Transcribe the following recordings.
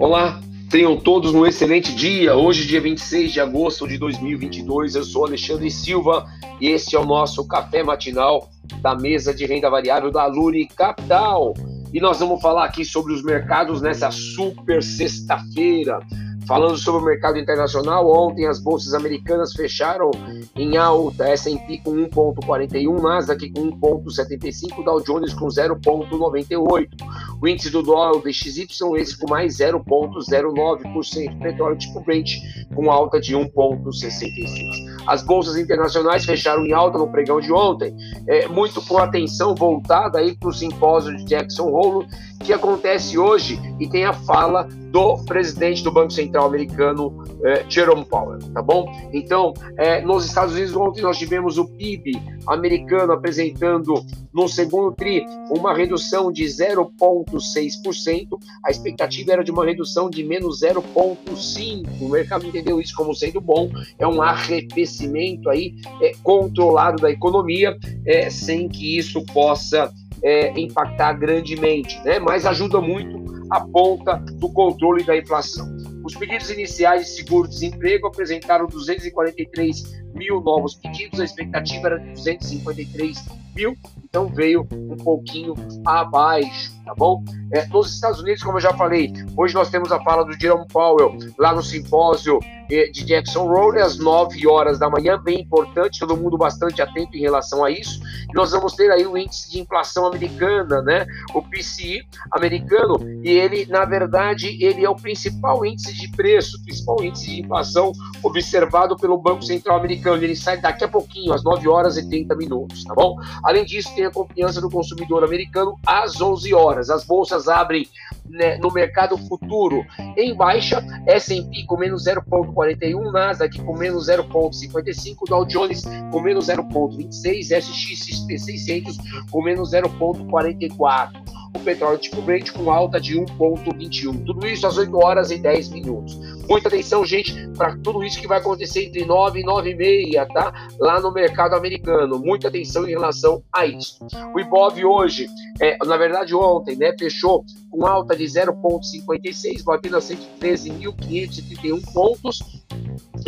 Olá, tenham todos um excelente dia. Hoje, dia 26 de agosto de 2022, eu sou Alexandre Silva e este é o nosso café matinal da mesa de renda variável da Luri Capital. E nós vamos falar aqui sobre os mercados nessa super sexta-feira. Falando sobre o mercado internacional, ontem as bolsas americanas fecharam em alta, S&P com 1.41, Nasdaq com 1.75, Dow Jones com 0.98. O índice do dólar, DXY, esse com mais 0.09%. Petróleo tipo Brent com alta de 1.66. As bolsas internacionais fecharam em alta no pregão de ontem, é, muito com atenção voltada aí para o simpósio de Jackson Hole, que acontece hoje e tem a fala do presidente do Banco Central americano, é, Jerome Powell, tá bom? Então, é, nos Estados Unidos, ontem nós tivemos o PIB americano apresentando no segundo TRI uma redução de 0,6%, a expectativa era de uma redução de menos 0,5%. O mercado entendeu isso como sendo bom, é um arrefecimento aí é, controlado da economia, é, sem que isso possa é, impactar grandemente, né? mas ajuda muito a ponta do controle da inflação. Os pedidos iniciais de seguro-desemprego apresentaram 243 mil novos pedidos, a expectativa era de 253 mil, então veio um pouquinho abaixo, tá bom? É, nos Estados Unidos, como eu já falei, hoje nós temos a fala do Jerome Powell lá no simpósio é, de Jackson Hole às 9 horas da manhã, bem importante, todo mundo bastante atento em relação a isso. E nós vamos ter aí o índice de inflação americana, né? O PCI americano, e ele, na verdade, ele é o principal índice de preço, principal índice de inflação observado pelo Banco Central americano. Ele sai daqui a pouquinho, às 9 horas e 30 minutos, tá bom? Além disso, tem a confiança do consumidor americano às 11 horas. As bolsas abrem né, no mercado futuro em baixa, S&P com menos 0,41, Nasdaq com menos 0,55, Dow Jones com menos 0,26, SXP 600 com menos 0,44 o petróleo tipo Brent com alta de 1,21. Tudo isso às 8 horas e 10 minutos. Muita atenção, gente, para tudo isso que vai acontecer entre 9 e 9 e meia, tá? Lá no mercado americano. Muita atenção em relação a isso. O Ibov hoje, é, na verdade ontem, né, fechou com alta de 0,56, batendo a 113.531 pontos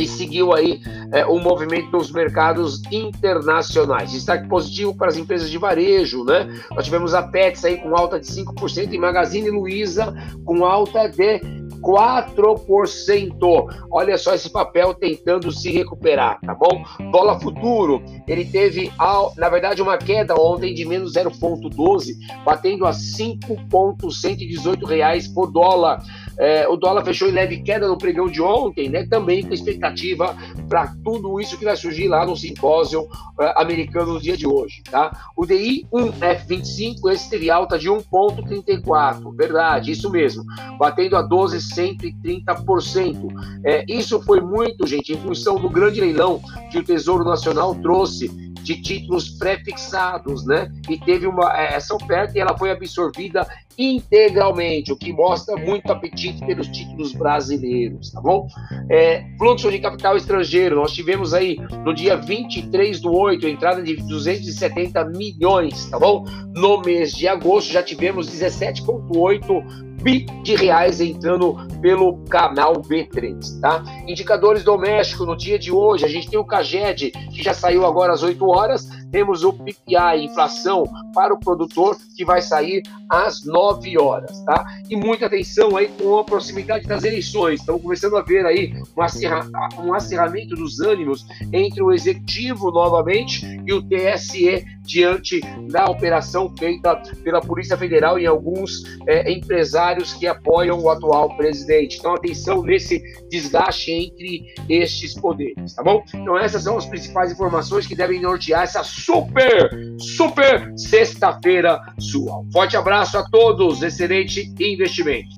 e seguiu aí é, o movimento dos mercados internacionais. Destaque positivo para as empresas de varejo, né? Nós tivemos a Pets aí com alta de 5% e Magazine Luiza com alta de 4%. Olha só esse papel tentando se recuperar, tá bom? Dólar futuro, ele teve, na verdade, uma queda ontem de menos 0,12, batendo a 5,118 reais por dólar. É, o dólar fechou em leve queda no pregão de ontem, né? Também com expectativa para tudo isso que vai surgir lá no simpósio uh, americano no dia de hoje, tá? O DI 1F25, esse teve alta de 1,34, verdade, isso mesmo, batendo a 12,130%. É, isso foi muito, gente, em função do grande leilão que o Tesouro Nacional trouxe de títulos prefixados, né? E teve uma é, essa oferta e ela foi absorvida integralmente, o que mostra muito apetite pelos títulos brasileiros, tá bom? É, fluxo de capital estrangeiro, nós tivemos aí no dia 23 do 8, entrada de 270 milhões, tá bom? No mês de agosto já tivemos 17,8 bi de reais entrando pelo canal B3, tá? Indicadores domésticos no dia de hoje, a gente tem o Caged, que já saiu agora às 8 horas, temos o PPI, inflação para o produtor, que vai sair às 9 horas, tá? E muita atenção aí com a proximidade das eleições. Estamos começando a ver aí um, acirra, um acirramento dos ânimos entre o executivo novamente e o TSE diante da operação feita pela Polícia Federal e alguns é, empresários que apoiam o atual presidente. Então, atenção nesse desgaste entre estes poderes, tá bom? Então, essas são as principais informações que devem nortear essa super, super sexta-feira sua. Forte abraço a todos, excelente investimento.